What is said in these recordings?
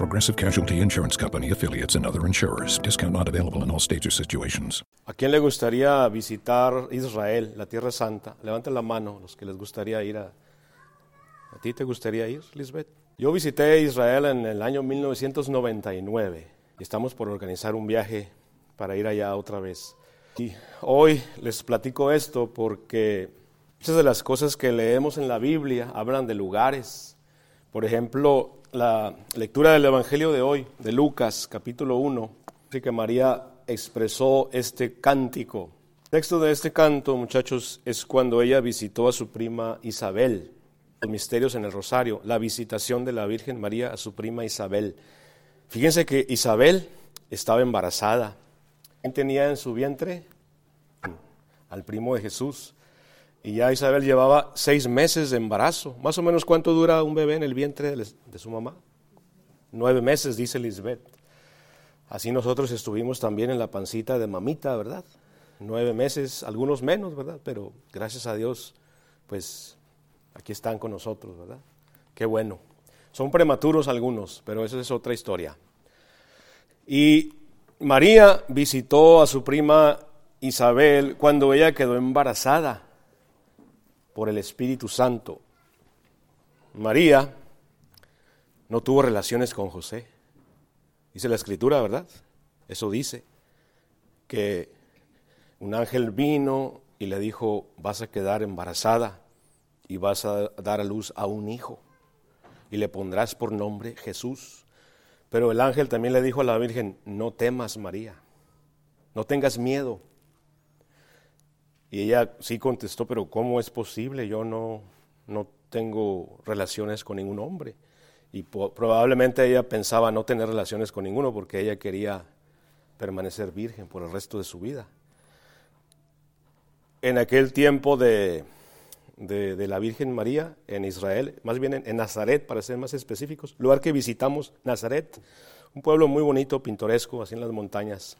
Progressive Casualty Insurance Company, affiliates, and other insurers. Discount not available in all states or situations. ¿A quién le gustaría visitar Israel, la Tierra Santa? Levanten la mano los que les gustaría ir a... ¿A ti te gustaría ir, Lisbeth? Yo visité Israel en el año 1999 y estamos por organizar un viaje para ir allá otra vez. Y hoy les platico esto porque muchas de las cosas que leemos en la Biblia hablan de lugares. Por ejemplo, la lectura del Evangelio de hoy, de Lucas, capítulo 1, dice que María expresó este cántico. El texto de este canto, muchachos, es cuando ella visitó a su prima Isabel. Los misterios en el rosario, la visitación de la Virgen María a su prima Isabel. Fíjense que Isabel estaba embarazada. ¿Quién tenía en su vientre? Al primo de Jesús. Y ya Isabel llevaba seis meses de embarazo. Más o menos cuánto dura un bebé en el vientre de su mamá. Nueve meses, dice Lisbeth. Así nosotros estuvimos también en la pancita de mamita, ¿verdad? Nueve meses, algunos menos, ¿verdad? Pero gracias a Dios, pues aquí están con nosotros, ¿verdad? Qué bueno. Son prematuros algunos, pero esa es otra historia. Y María visitó a su prima Isabel cuando ella quedó embarazada por el Espíritu Santo. María no tuvo relaciones con José. Dice la escritura, ¿verdad? Eso dice, que un ángel vino y le dijo, vas a quedar embarazada y vas a dar a luz a un hijo y le pondrás por nombre Jesús. Pero el ángel también le dijo a la Virgen, no temas María, no tengas miedo, y ella sí contestó, pero ¿cómo es posible? Yo no, no tengo relaciones con ningún hombre. Y probablemente ella pensaba no tener relaciones con ninguno porque ella quería permanecer virgen por el resto de su vida. En aquel tiempo de, de, la Virgen María en Israel, más bien en, en, Nazaret, para ser más específicos, lugar que visitamos, Nazaret, un pueblo muy bonito, pintoresco, así en las montañas.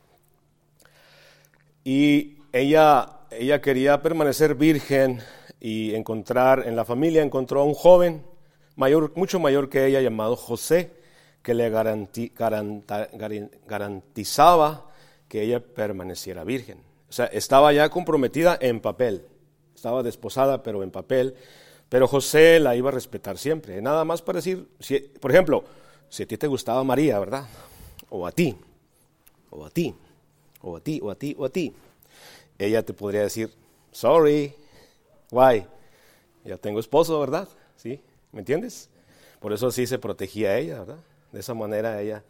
Y ella ella quería permanecer virgen y encontrar, en la familia encontró a un joven mayor, mucho mayor que ella llamado José, que le garantizaba que ella permaneciera virgen. O sea, estaba ya comprometida en papel, estaba desposada pero en papel, pero José la iba a respetar siempre. Nada más para decir, por ejemplo, si a ti te gustaba María, ¿verdad? O a ti, o a ti, o a ti, o a ti, o a ti ella te podría decir, sorry, why? Ya tengo esposo, ¿verdad? ¿Sí? ¿Me entiendes? Por eso sí se protegía a ella, ¿verdad? De esa manera ella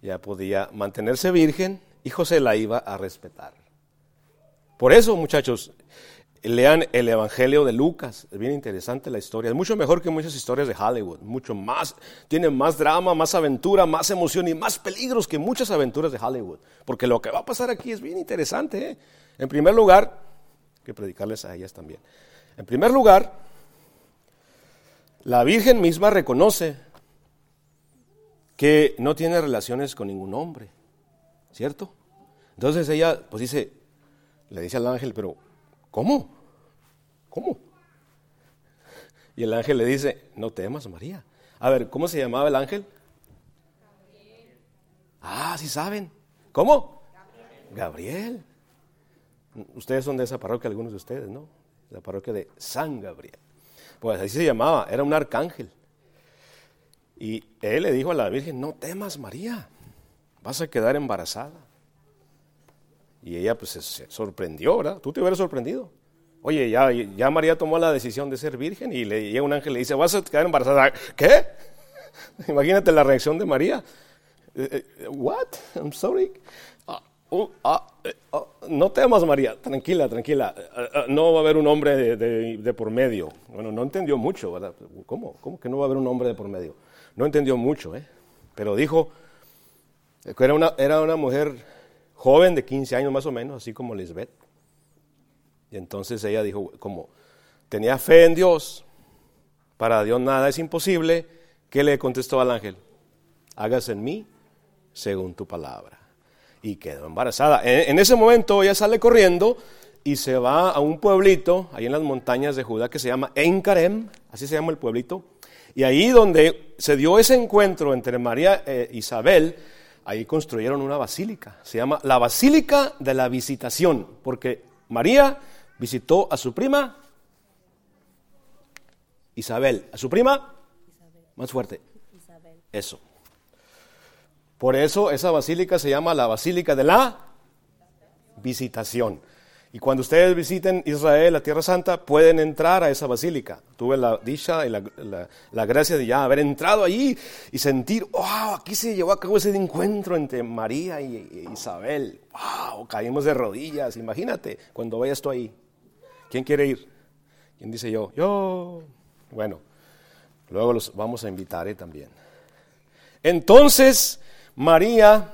ya podía mantenerse virgen y José la iba a respetar. Por eso, muchachos, lean el Evangelio de Lucas, es bien interesante la historia, es mucho mejor que muchas historias de Hollywood, mucho más, tiene más drama, más aventura, más emoción y más peligros que muchas aventuras de Hollywood, porque lo que va a pasar aquí es bien interesante. ¿eh? En primer lugar, que predicarles a ellas también. En primer lugar, la Virgen misma reconoce que no tiene relaciones con ningún hombre, ¿cierto? Entonces ella, pues dice, le dice al ángel, pero ¿cómo? ¿Cómo? Y el ángel le dice, no temas, María. A ver, ¿cómo se llamaba el ángel? Gabriel. Ah, sí saben. ¿Cómo? Gabriel. Gabriel. Ustedes son de esa parroquia, algunos de ustedes, ¿no? La parroquia de San Gabriel. Pues así se llamaba, era un arcángel. Y él le dijo a la Virgen, no temas María, vas a quedar embarazada. Y ella pues se sorprendió, ¿verdad? Tú te hubieras sorprendido. Oye, ya, María tomó la decisión de ser virgen y le llega un ángel y le dice, vas a quedar embarazada. ¿Qué? Imagínate la reacción de María. Eh, eh, what? I'm sorry. Uh, ah, eh, ah, no temas, María, tranquila, tranquila, no va a haber un hombre de, por medio. Bueno, no entendió mucho, ¿verdad? ¿Cómo? ¿Cómo que no va a haber un hombre de por medio? No entendió mucho, ¿eh? Pero dijo que era una, era una mujer joven de 15 años más o menos, así como Lisbeth. Y entonces ella dijo, como tenía fe en Dios, para Dios nada es imposible, ¿qué le contestó al ángel? Hágase en mí según tu palabra. Y quedó embarazada. En, ese momento ella sale corriendo y se va a un pueblito, ahí en las montañas de Judá, que se llama Encarem, así se llama el pueblito. Y ahí donde se dio ese encuentro entre María e Isabel, ahí construyeron una basílica. Se llama la Basílica de la Visitación, porque María visitó a su prima Isabel. ¿A su prima? Más fuerte. Eso. Por eso esa basílica se llama la Basílica de la Visitación. Y cuando ustedes visiten Israel, la Tierra Santa, pueden entrar a esa basílica. Tuve la dicha y la, gracia de ya haber entrado allí y sentir, wow, aquí se llevó a cabo ese encuentro entre María y, Isabel. Wow, caímos de rodillas. Imagínate cuando vayas tú ahí. ¿Quién quiere ir? ¿Quién dice yo? Yo. Bueno, luego los vamos a invitar ¿eh? también. Entonces, María,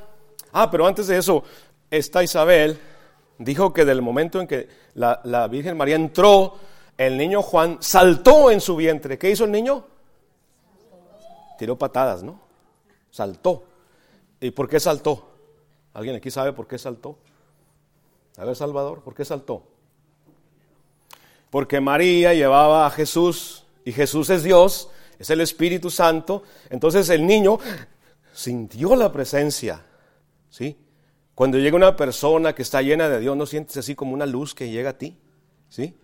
ah, pero antes de eso, está Isabel dijo que del momento en que la, Virgen María entró, el niño Juan saltó en su vientre. ¿Qué hizo el niño? Tiró patadas, ¿no? Saltó. ¿Y por qué saltó? ¿Alguien aquí sabe por qué saltó? A ver, Salvador, ¿por qué saltó? Porque María llevaba a Jesús y Jesús es Dios, es el Espíritu Santo. Entonces el niño sintió la presencia, ¿sí? Cuando llega una persona que está llena de Dios, ¿no sientes así como una luz que llega a ti? ¿Sí?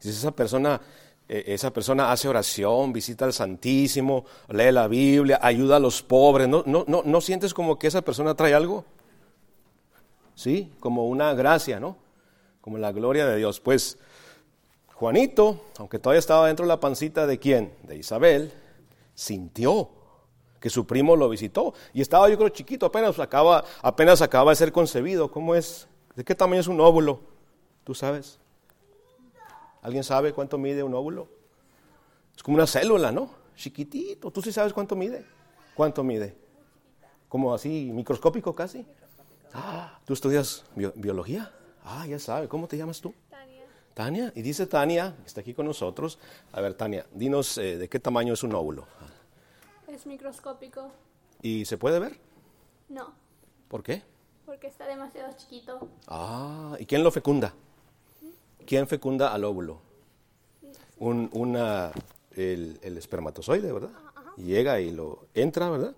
Si esa persona, eh, esa persona hace oración, visita al Santísimo, lee la Biblia, ayuda a los pobres, ¿no, no, no, ¿no sientes como que esa persona trae algo? ¿Sí? Como una gracia, ¿no? Como la gloria de Dios. Pues Juanito, aunque todavía estaba dentro de la pancita de quién? De Isabel, sintió que su primo lo visitó. Y estaba yo creo chiquito, apenas acaba, apenas acaba de ser concebido. ¿Cómo es? ¿De qué tamaño es un óvulo? ¿Tú sabes? ¿Alguien sabe cuánto mide un óvulo? Es como una célula, ¿no? Chiquitito. ¿Tú sí sabes cuánto mide? ¿Cuánto mide? Como así, microscópico casi. Ah, ¿tú estudias biología? Ah, ya sabe. ¿Cómo te llamas tú? Tania. Tania. Y dice Tania, está aquí con nosotros. A ver, Tania, dinos eh, de qué tamaño es un óvulo. Es microscópico. ¿Y se puede ver? No. ¿Por qué? Porque está demasiado chiquito. Ah, ¿y quién lo fecunda? ¿Quién fecunda al óvulo? Un, una, el, espermatozoide, ¿verdad? Llega y lo entra, ¿verdad?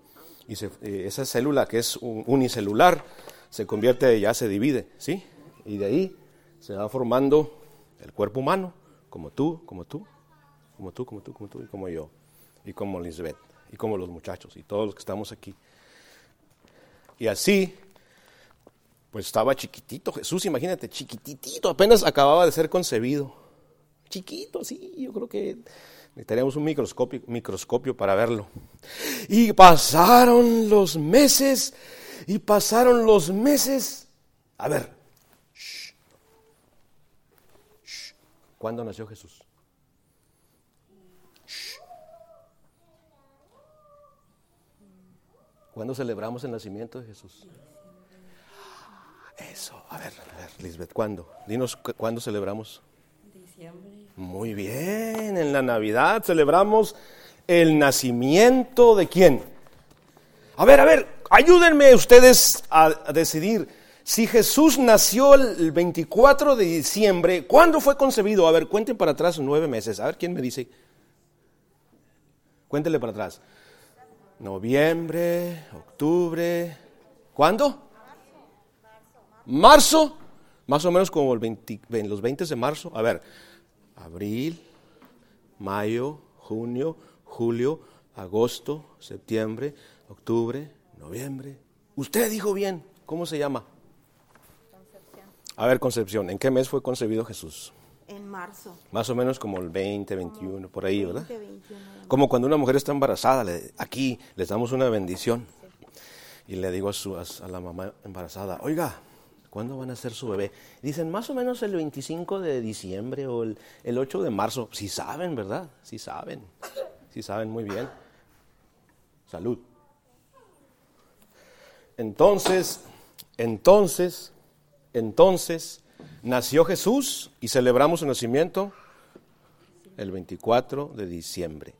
Y eh, esa célula que es unicelular se convierte, ya se divide, ¿sí? Y de ahí se va formando el cuerpo humano, como tú, como tú, como tú, como tú, como tú y como yo, y como Lisbeth y como los muchachos y todos los que estamos aquí. Y así, pues estaba chiquitito Jesús, imagínate, chiquitito, apenas acababa de ser concebido. Chiquito, sí, yo creo que necesitaríamos un microscopio, microscopio para verlo. Y pasaron los meses, y pasaron los meses. A ver, ¿cuándo nació Jesús? ¿Cuándo celebramos el nacimiento de Jesús? Eso, a ver, a ver, Lisbeth, ¿cuándo? Dinos cuándo celebramos. Diciembre. Muy bien, en la Navidad celebramos el nacimiento de quién. A ver, a ver, ayúdenme ustedes a, decidir. Si Jesús nació el 24 de diciembre, ¿cuándo fue concebido? A ver, cuenten para atrás nueve meses. A ver, ¿quién me dice? Cuéntele para atrás noviembre, octubre, ¿cuándo? Marzo, más o menos como el los 20 de marzo. A ver, abril, mayo, junio, julio, agosto, septiembre, octubre, noviembre. Usted dijo bien, ¿cómo se llama? Concepción. A ver, Concepción, ¿en qué mes fue concebido Jesús? En marzo. Más o menos como el 20, 21, por ahí, ¿verdad? Como cuando una mujer está embarazada, aquí les damos una bendición. Y le digo a, su, a, la mamá embarazada, oiga, ¿cuándo van a hacer su bebé? dicen, más o menos el 25 de diciembre o el, el 8 de marzo. Si saben, ¿verdad? Si saben. Si saben muy bien. Salud. Entonces, Entonces, entonces nació Jesús y celebramos su nacimiento el 24 de diciembre.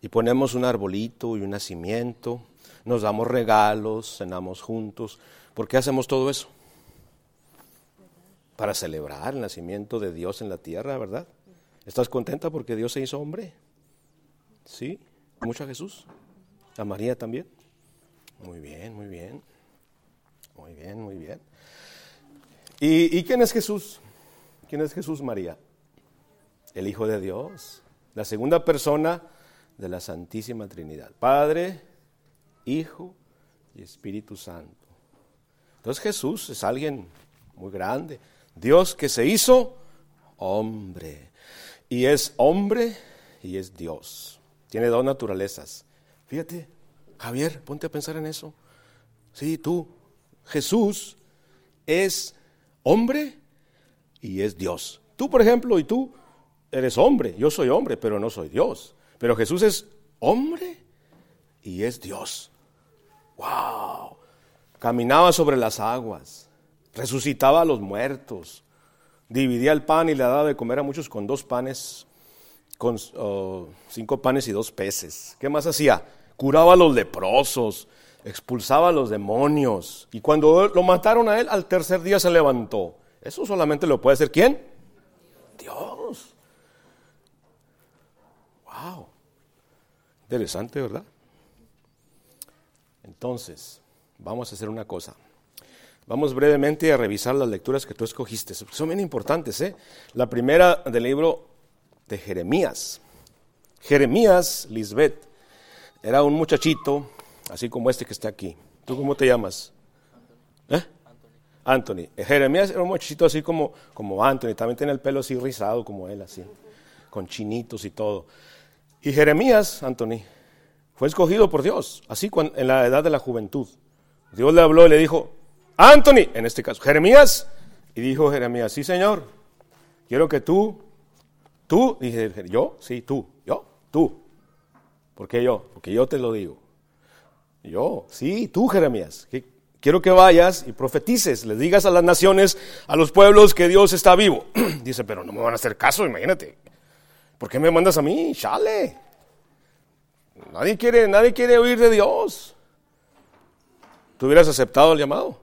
Y ponemos un arbolito y un nacimiento, nos damos regalos, cenamos juntos. ¿Por qué hacemos todo eso? Para celebrar el nacimiento de Dios en la tierra, ¿verdad? ¿Estás contenta porque Dios se hizo hombre? ¿Sí? ¿Mucho a Jesús? ¿A María también? Muy bien, muy bien. Muy bien, muy bien. ¿Y, quién es Jesús? ¿Quién es Jesús María? El Hijo de Dios, la segunda persona de la Santísima Trinidad. Padre, Hijo y Espíritu Santo. Entonces Jesús es alguien muy grande. Dios que se hizo hombre. Y es hombre y es Dios. Tiene dos naturalezas. Fíjate, Javier, ponte a pensar en eso. Sí, tú, Jesús es hombre y es Dios. Tú, por ejemplo, y tú eres hombre, yo soy hombre, pero no soy Dios. Pero Jesús es hombre y es Dios. ¡Wow! Caminaba sobre las aguas, resucitaba a los muertos, dividía el pan y le daba de comer a muchos con dos panes, con oh, cinco panes y dos peces. ¿Qué más hacía? Curaba a los leprosos, expulsaba a los demonios. Y cuando lo mataron a él, al tercer día se levantó. Eso solamente lo puede hacer quién? Dios. Wow. Interesante, ¿verdad? Entonces, vamos a hacer una cosa. Vamos brevemente a revisar las lecturas que tú escogiste. Son bien importantes, ¿eh? La primera del libro de Jeremías. Jeremías, Lisbeth, era un muchachito así como este que está aquí. ¿Tú cómo te llamas? ¿Eh? Anthony. Eh, Jeremías era un muchachito así como, como Anthony, también tiene el pelo así rizado como él, así, con chinitos y todo. Y Jeremías, Anthony, fue escogido por Dios, así en la edad de la juventud. Dios le habló y le dijo, Anthony, en este caso, Jeremías, y dijo Jeremías, sí Señor, quiero que tú, tú, dije, yo, sí, tú, yo, tú. ¿Por qué yo? Porque yo te lo digo. Yo, sí, tú Jeremías, quiero que vayas y profetices, le digas a las naciones, a los pueblos que Dios está vivo. Dice, pero no me van a hacer caso, imagínate. ¿Por qué me mandas a mí? Chale. Nadie quiere, nadie quiere oír de Dios. ¿Tú hubieras aceptado el llamado?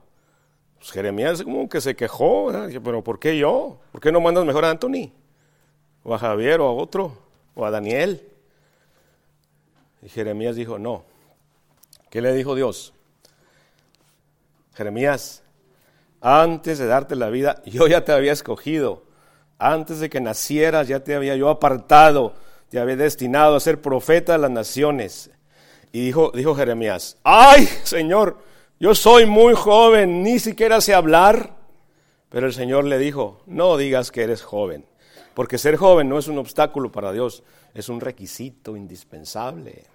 Pues Jeremías como que se quejó, pero ¿por qué yo? ¿Por qué no mandas mejor a Anthony? O a Javier o a otro, o a Daniel. Y Jeremías dijo, no, ¿Qué le dijo Dios? Jeremías, antes de darte la vida, yo ya te había escogido. Antes de que nacieras, ya te había yo apartado, te había destinado a ser profeta de las naciones. Y dijo, dijo Jeremías, ay, Señor, yo soy muy joven, ni siquiera sé hablar. Pero el Señor le dijo, no digas que eres joven, porque ser joven no es un obstáculo para Dios, es un requisito indispensable.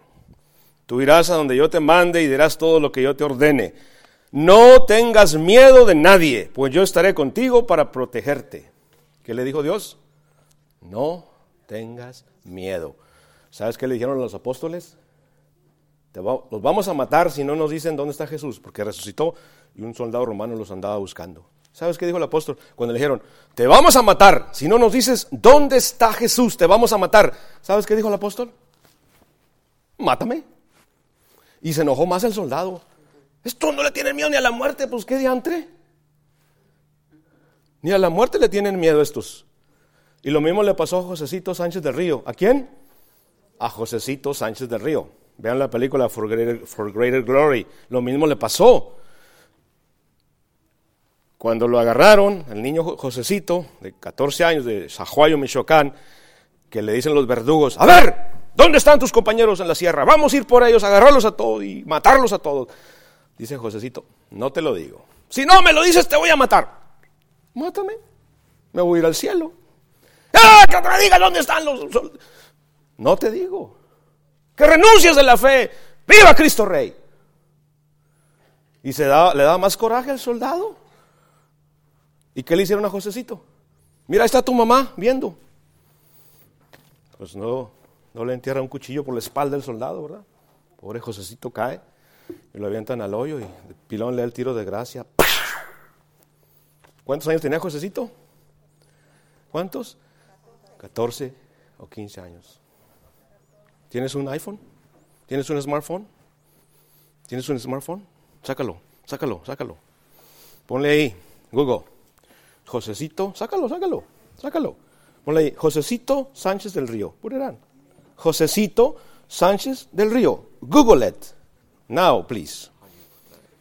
Tú irás a donde yo te mande y dirás todo lo que yo te ordene. No tengas miedo de nadie, pues yo estaré contigo para protegerte. ¿Qué le dijo Dios? No tengas miedo. ¿Sabes qué le dijeron los apóstoles? los vamos a matar si no nos dicen dónde está Jesús, porque resucitó y un soldado romano los andaba buscando. ¿Sabes qué dijo el apóstol? Cuando le dijeron, te vamos a matar si no nos dices dónde está Jesús, te vamos a matar. ¿Sabes qué dijo el apóstol? Mátame. Y se enojó más el soldado. Esto no le tienen miedo ni a la muerte, pues qué diantre. Ni a la muerte le tienen miedo estos. Y lo mismo le pasó a Josecito Sánchez del Río. ¿A quién? A Josecito Sánchez del Río. Vean la película For Greater, Glory. Lo mismo le pasó. Cuando lo agarraron, el niño Josecito, de 14 años, de Sajuayo, Michoacán, que le dicen los verdugos, a ver, ¿Dónde están tus compañeros en la sierra? Vamos a ir por ellos, agarrarlos a todos y matarlos a todos. Dice Josecito, no te lo digo. Si no me lo dices, te voy a matar. Mátame. Me voy a ir al cielo. ¡Ah! Que te diga dónde están los... No te digo. Que renuncies de la fe. ¡Viva Cristo Rey! Y se da, le da más coraje al soldado. ¿Y qué le hicieron a Josecito? Mira, ahí está tu mamá viendo. Pues no, no le entierra un cuchillo por la espalda del soldado, ¿verdad? Pobre Josecito cae y lo avientan al hoyo y Pilón le da el tiro de gracia. ¿Cuántos años tenía Josecito? ¿Cuántos? 14 o 15 años. ¿Tienes un iPhone? ¿Tienes un smartphone? ¿Tienes un smartphone? Sácalo, sácalo, sácalo. Ponle ahí, Google. Josecito, sácalo, sácalo, sácalo. Ponle ahí, Josecito Sánchez del Río. Purerán. Josecito Sánchez del Río. Google it. Now, please.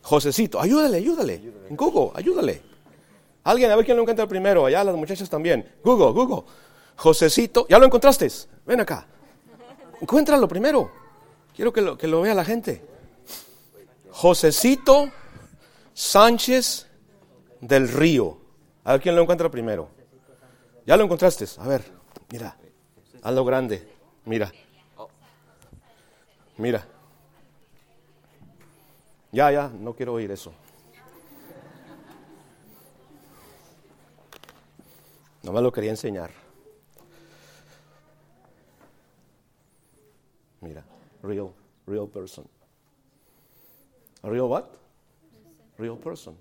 Josecito, ayúdale, ayúdale. Google, ayúdale. Alguien, a ver quién lo encuentra primero. Allá las muchachas también. Google, Google. Josecito, ¿ya lo encontraste? Ven acá. Encuéntralo primero. Quiero que lo, que lo vea la gente. Josecito Sánchez del Río. A ver quién lo encuentra primero. ¿Ya lo encontraste? A ver, mira. Hazlo grande. Mira. Mira. Ya, ya, no quiero oír eso. No me lo quería enseñar. Mira, real, real person. Real what? Real person.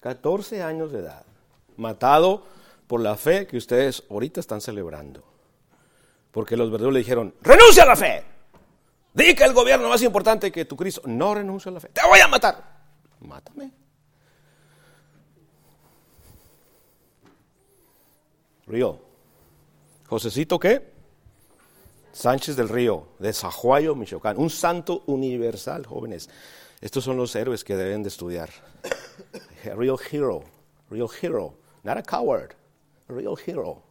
14 años de edad. Matado por la fe que ustedes ahorita están celebrando. Porque los verduros le dijeron, renuncia a la fe. Di que el gobierno más importante que tu Cristo. No renuncio a la fe. Te voy a matar. Mátame. Río. Josecito, ¿qué? Sánchez del Río, de Sajuayo, Michoacán. Un santo universal, jóvenes. Estos son los héroes que deben de estudiar. Real hero. Real hero. Not a coward. Real hero.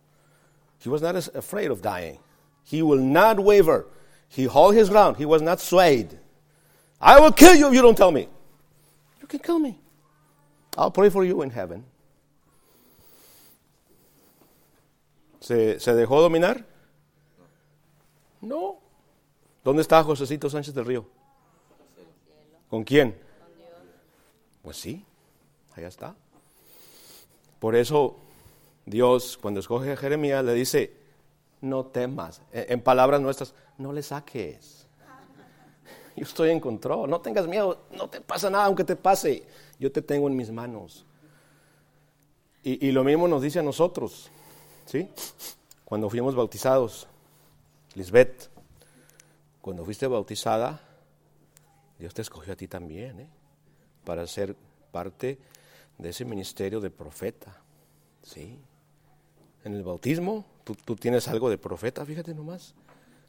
He was not afraid of dying. He will not waver. He held his ground. He was not swayed. I will kill you if you don't tell me. You can kill me. I'll pray for you in heaven. ¿Se, ¿Se, dejó dominar? No. ¿Dónde está Josecito Sánchez del Río? ¿Con quién? Pues sí, allá está. Por eso Dios, cuando escoge a Jeremías, le dice, no temas. En palabras nuestras, no le saques. Yo estoy en control, no tengas miedo, no te pasa nada aunque te pase, yo te tengo en mis manos. Y, y lo mismo nos dice a nosotros, ¿sí? Cuando fuimos bautizados, Lisbeth, cuando fuiste bautizada, Dios te escogió a ti también, ¿eh? Para ser parte de ese ministerio de profeta, ¿sí? En el bautismo, tú, tienes algo de profeta, fíjate nomás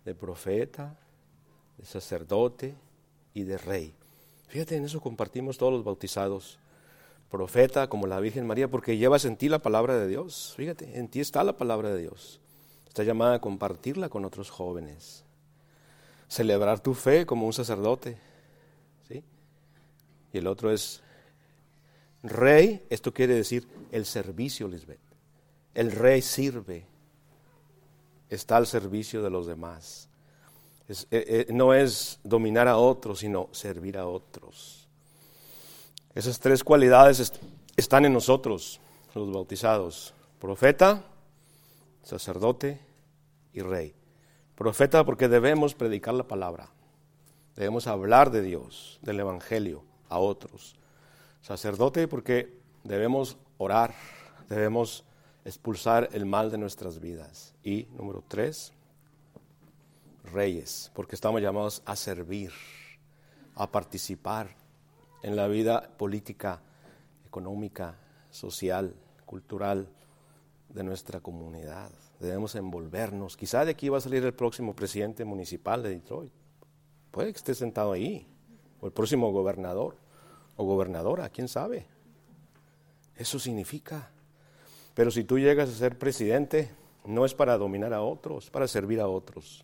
de profeta, de sacerdote y de rey. Fíjate, en eso compartimos todos los bautizados. Profeta como la Virgen María, porque llevas en ti la palabra de Dios. Fíjate, en ti está la palabra de Dios. Está llamada a compartirla con otros jóvenes. Celebrar tu fe como un sacerdote. ¿sí? Y el otro es rey. Esto quiere decir el servicio, Lisbeth. El rey sirve está al servicio de los demás. Eh, eh, no es dominar a otros, sino servir a otros. Esas tres cualidades est están en nosotros, los bautizados. Profeta, sacerdote y rey. Profeta porque debemos predicar la palabra. Debemos hablar de Dios, del Evangelio a otros. Sacerdote porque debemos orar, debemos expulsar el mal de nuestras vidas. Y número tres, reyes, porque estamos llamados a servir, a participar en la vida política, económica, social, cultural de nuestra comunidad. Debemos envolvernos. Quizá de aquí va a salir el próximo presidente municipal de Detroit. Puede que esté sentado ahí. O el próximo gobernador o gobernadora, quién sabe. Eso significa pero si tú llegas a ser presidente, no es para dominar a otros, para servir a otros.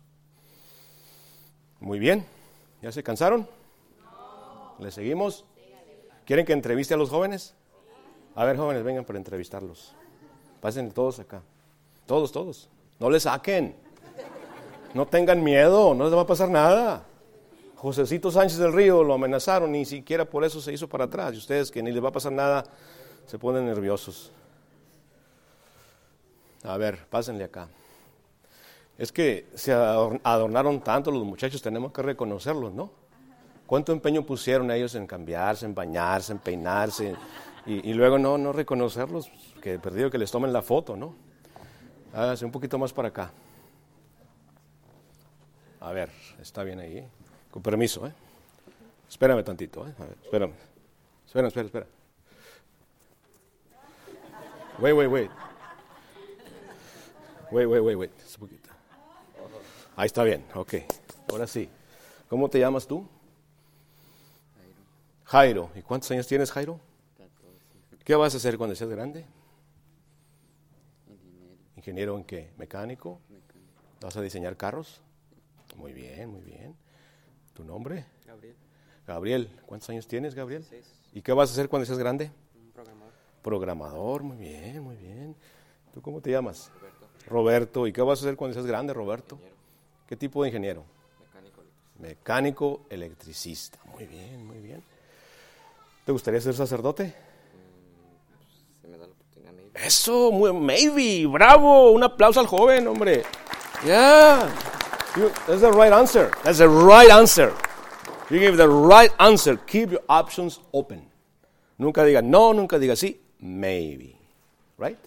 Muy bien, ¿ya se cansaron? ¿Le seguimos? ¿Quieren que entreviste a los jóvenes? A ver, jóvenes, vengan para entrevistarlos. Pasen todos acá. Todos, todos. No les saquen. No tengan miedo, no les va a pasar nada. Josecito Sánchez del Río lo amenazaron, ni siquiera por eso se hizo para atrás. Y ustedes que ni les va a pasar nada, se ponen nerviosos. A ver, pásenle acá. Es que se adornaron tanto los muchachos, tenemos que reconocerlos, ¿no? ¿Cuánto empeño pusieron ellos en cambiarse, en bañarse, en peinarse, Y, luego no, no reconocerlos, que perdido que les tomen la foto, ¿no? Hágase un poquito más para acá. A ver, está bien ahí. Con permiso, ¿eh? Espérame tantito, ¿eh? A ver, espérame. Espera, espera, espera. Wait, wait, wait. Wait, wait, wait, wait. Un poquito. Ahí está bien, ok. Ahora sí. ¿Cómo te llamas tú? Jairo. ¿Y cuántos años tienes, Jairo? ¿Qué vas a hacer cuando seas grande? ¿Ingeniero en qué? ¿Mecánico? ¿Vas a diseñar carros? Muy bien, muy bien. ¿Tu nombre? Gabriel, Gabriel. ¿Cuántos años tienes, Gabriel? Seis. ¿Y qué vas a hacer cuando seas grande? un programador. Programador, muy bien, muy bien. ¿Tú cómo te llamas? Roberto, Roberto. ¿Y qué vas a hacer cuando seas grande, Roberto? ingeniero, ¿Qué tipo de ingeniero? mecánico, eléctrico. Mecánico electricista. Muy bien, muy bien. ¿Te gustaría ser sacerdote? Se me da la oportunidad, maybe. Eso, muy, maybe, bravo. Un aplauso al joven, hombre. Yeah. You- that's the right answer. That's the right answer. You give the right answer. Keep your options open. Nunca diga no, nunca diga sí. Maybe. Right?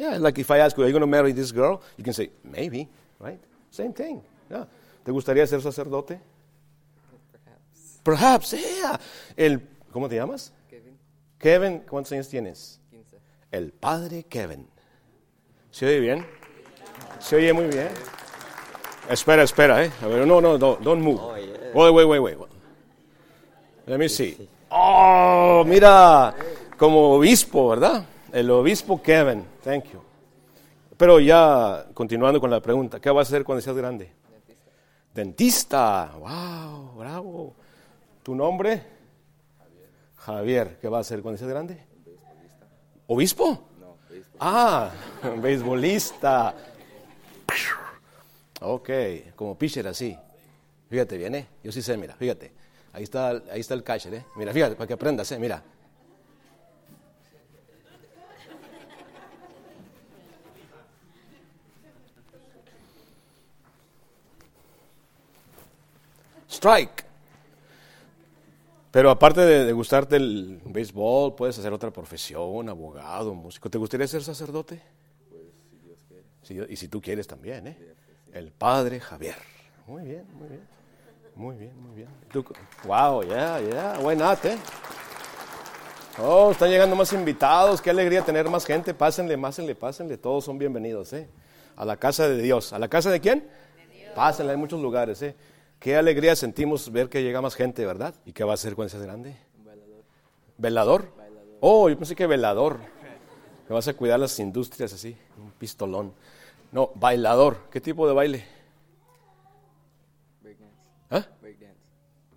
Yeah, like if I ask you, are you going to marry this girl? You can say, maybe. Right? Same thing. Yeah. ¿Te gustaría ser sacerdote? Perhaps. Perhaps, yeah. El, ¿Cómo te llamas? Kevin, Kevin, ¿cuántos años tienes? 15. El padre Kevin. ¿Se oye bien? ¿Se oye muy bien? Espera, espera, ¿eh? A ver, no, no, no, don't move. Oh, yeah. Wait, wait, wait, wait. Let me see. Oh, mira, como obispo, ¿verdad? El obispo Kevin. Thank you. Pero ya, continuando con la pregunta, ¿qué vas a hacer cuando seas grande? Dentista. Wow, bravo. ¿Tu nombre? Javier. ¿Qué vas a hacer cuando seas grande? ¿Obispo? No, béisbol. Ah, beisbolista. Ok, como pitcher así. Fíjate bien, ¿eh? Yo sí sé, mira, fíjate. Ahí está, ahí está el catcher, ¿eh? Mira, fíjate, para que aprendas, ¿eh? Mira. Strike. Pero aparte de, de gustarte el béisbol, puedes hacer otra profesión, abogado, músico. ¿Te gustaría ser sacerdote? Si Dios- y si tú quieres también, ¿eh? El padre Javier. Muy bien, muy bien. Muy bien, muy bien. Wow, yeah, yeah, why not, eh? Oh, están llegando más invitados. Qué alegría tener más gente. Pásenle, pásenle, pásenle. Todos son bienvenidos, ¿eh? A la casa de Dios. ¿A la casa de quién? Pásenle, hay muchos lugares, ¿eh? Qué alegría sentimos ver que llega más gente, ¿verdad? ¿Y qué va a hacer cuando seas grande? Un bailador. ¿Velador? Oh, yo pensé que velador. Que vas a cuidar las industrias así, un pistolón. No, bailador. ¿Qué tipo de baile? Breakdance. ¿Ah? Breakdance.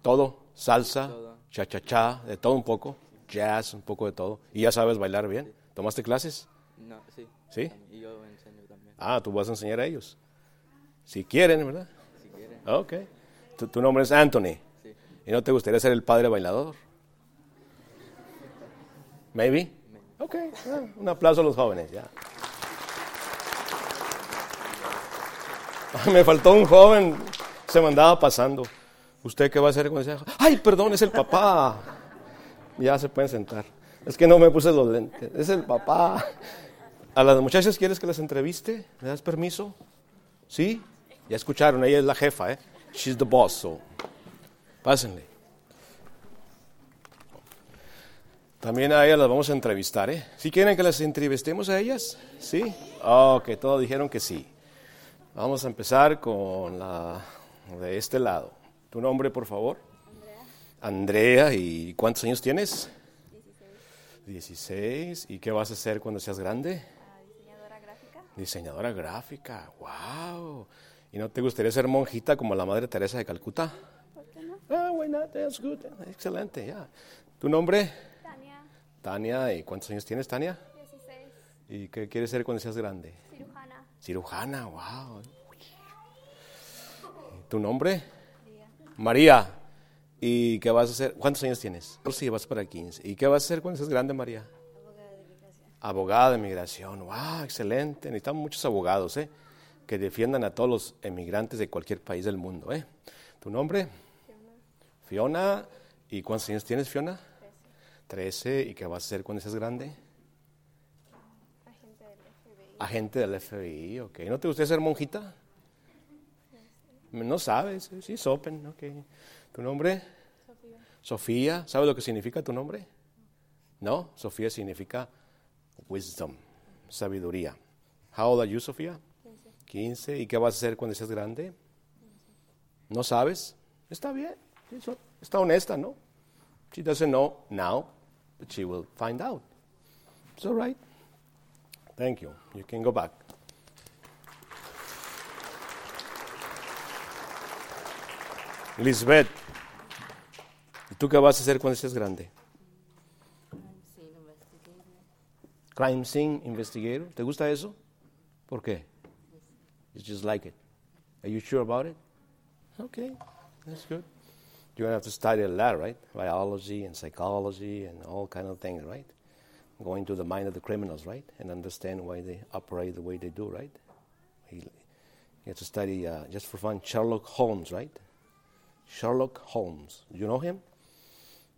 Todo, salsa, cha-cha-cha, de todo un poco, jazz, un poco de todo. ¿Y ya sabes bailar bien? ¿Tomaste clases? No, sí. ¿Sí? Y yo enseño también. Ah, tú vas a enseñar a ellos. Si quieren, ¿verdad? Si quieren. Ok. Tu, nombre es Anthony. ¿Y no te gustaría ser el padre bailador? Maybe. Ok, ah, un aplauso a los jóvenes, ya. Me faltó un joven, se me andaba pasando. ¿Usted qué va a hacer cuando sea? Ay, perdón, es el papá. Ya se pueden sentar. Es que no me puse los lentes. Es el papá. ¿A las muchachas quieres que las entreviste? ¿Me das permiso? ¿Sí? Ya escucharon, ella es la jefa, ¿eh? She's the boss, so. Pásenle. También a ellas las vamos a entrevistar, ¿eh? ¿Sí quieren que las entrevistemos a ellas? ¿Sí? Ok, todos dijeron que sí. Vamos a empezar con la de este lado. ¿Tu nombre, por favor? Andrea. Andrea, ¿y cuántos años tienes? 16. ¿Y qué vas a hacer cuando seas grande? diseñadora gráfica. Diseñadora gráfica, wow. ¿Y no te gustaría ser monjita como la Madre Teresa de Calcuta? ¿Por qué no? Ah, why not? That's good. Excelente, ya. ¿Tu nombre? Tania, Tania. ¿Y cuántos años tienes, Tania? 16, ¿Y qué quieres ser cuando seas grande? cirujana. Cirujana, wow. ¿Tu nombre? María. ¿Y qué vas a hacer? ¿Cuántos años tienes? Sí, vas para 15. ¿Y qué vas a hacer cuando seas grande, María? Abogada de migración. Wow, excelente. Necesitamos muchos abogados, ¿eh? Que defiendan a todos los emigrantes de cualquier país del mundo, ¿eh? ¿Tu nombre? Fiona. ¿Y cuántos años tienes, Fiona? 13. ¿Y qué vas a hacer cuando seas grande? Agente del FBI. Agente del FBI, ok. ¿No te gustaría ser monjita? No sabes, sí, Sopen, ok. ¿Tu nombre? Sofía. Sofía. ¿Sabes lo que significa tu nombre? No, Sofía significa wisdom, sabiduría. How old are you, Sofía? 15. ¿Y qué vas a hacer cuando seas grande? ¿No sabes? Está bien. Está honesta, ¿no? She doesn't know now, but she will find out. It's all right. Thank you. You can go back. Lisbeth, ¿y tú qué vas a hacer cuando seas grande? Crime scene investigator. ¿Te gusta eso? ¿Por qué? You just like it. Are you sure about it? Okay, that's good. You're gonna have to study a lot, right? Biology and psychology and all kind of things, right? Going to the mind of the criminals, right? And understand why they operate the way they do, right? You have to study uh, just for fun Sherlock Holmes, right? Sherlock Holmes. You know him?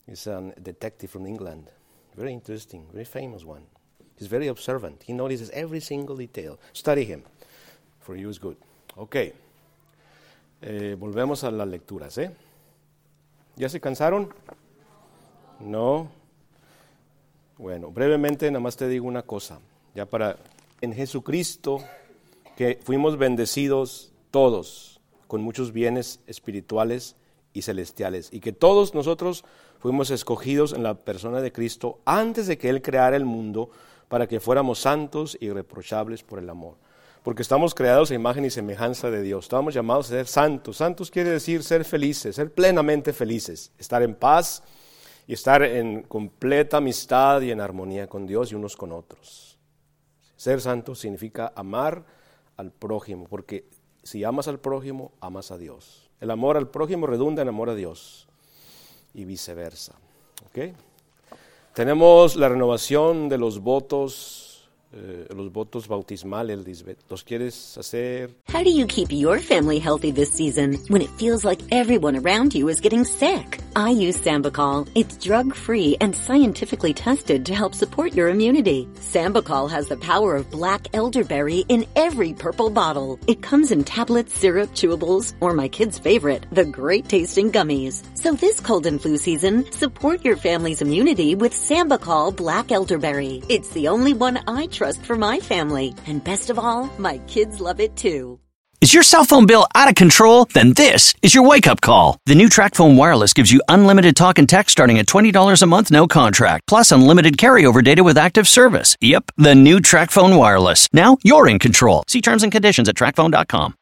He's a detective from England. Very interesting, very famous one. He's very observant. He notices every single detail. Study him. For you is good. Ok. Eh, volvemos a las lecturas, ¿eh? ¿Ya se cansaron? No. Bueno, brevemente nada más te digo una cosa. Ya para en Jesucristo que fuimos bendecidos todos con muchos bienes espirituales y celestiales y que todos nosotros fuimos escogidos en la persona de Cristo antes de que Él creara el mundo para que fuéramos santos y irreprochables por el amor. Porque estamos creados a imagen y semejanza de Dios. Estamos llamados a ser santos. Santos quiere decir ser felices, ser plenamente felices, estar en paz y estar en completa amistad y en armonía con Dios y unos con otros. Ser santo significa amar al prójimo, porque si amas al prójimo, amas a Dios. El amor al prójimo redunda en amor a Dios y viceversa. ¿ok? Tenemos la renovación de los votos, eh, los votos bautismales. ¿Los quieres hacer? How do you keep your family healthy this season when it feels like everyone around you is getting sick? I use Sambacol. It's drug-free and scientifically tested to help support your immunity. Sambacol has the power of black elderberry in every purple bottle. It comes in tablets, syrup, chewables, or my kids' favorite, the great tasting gummies. So this cold and flu season, support your family's immunity with Sambacol Black Elderberry. It's the only one I trust for my family. And best of all, my kids love it too. Is your cell phone bill out of control? Then this is your wake up call. The new TrackPhone Wireless gives you unlimited talk and text starting at $20 a month, no contract, plus unlimited carryover data with active service. Yep, the new TrackPhone Wireless. Now you're in control. See terms and conditions at trackphone.com.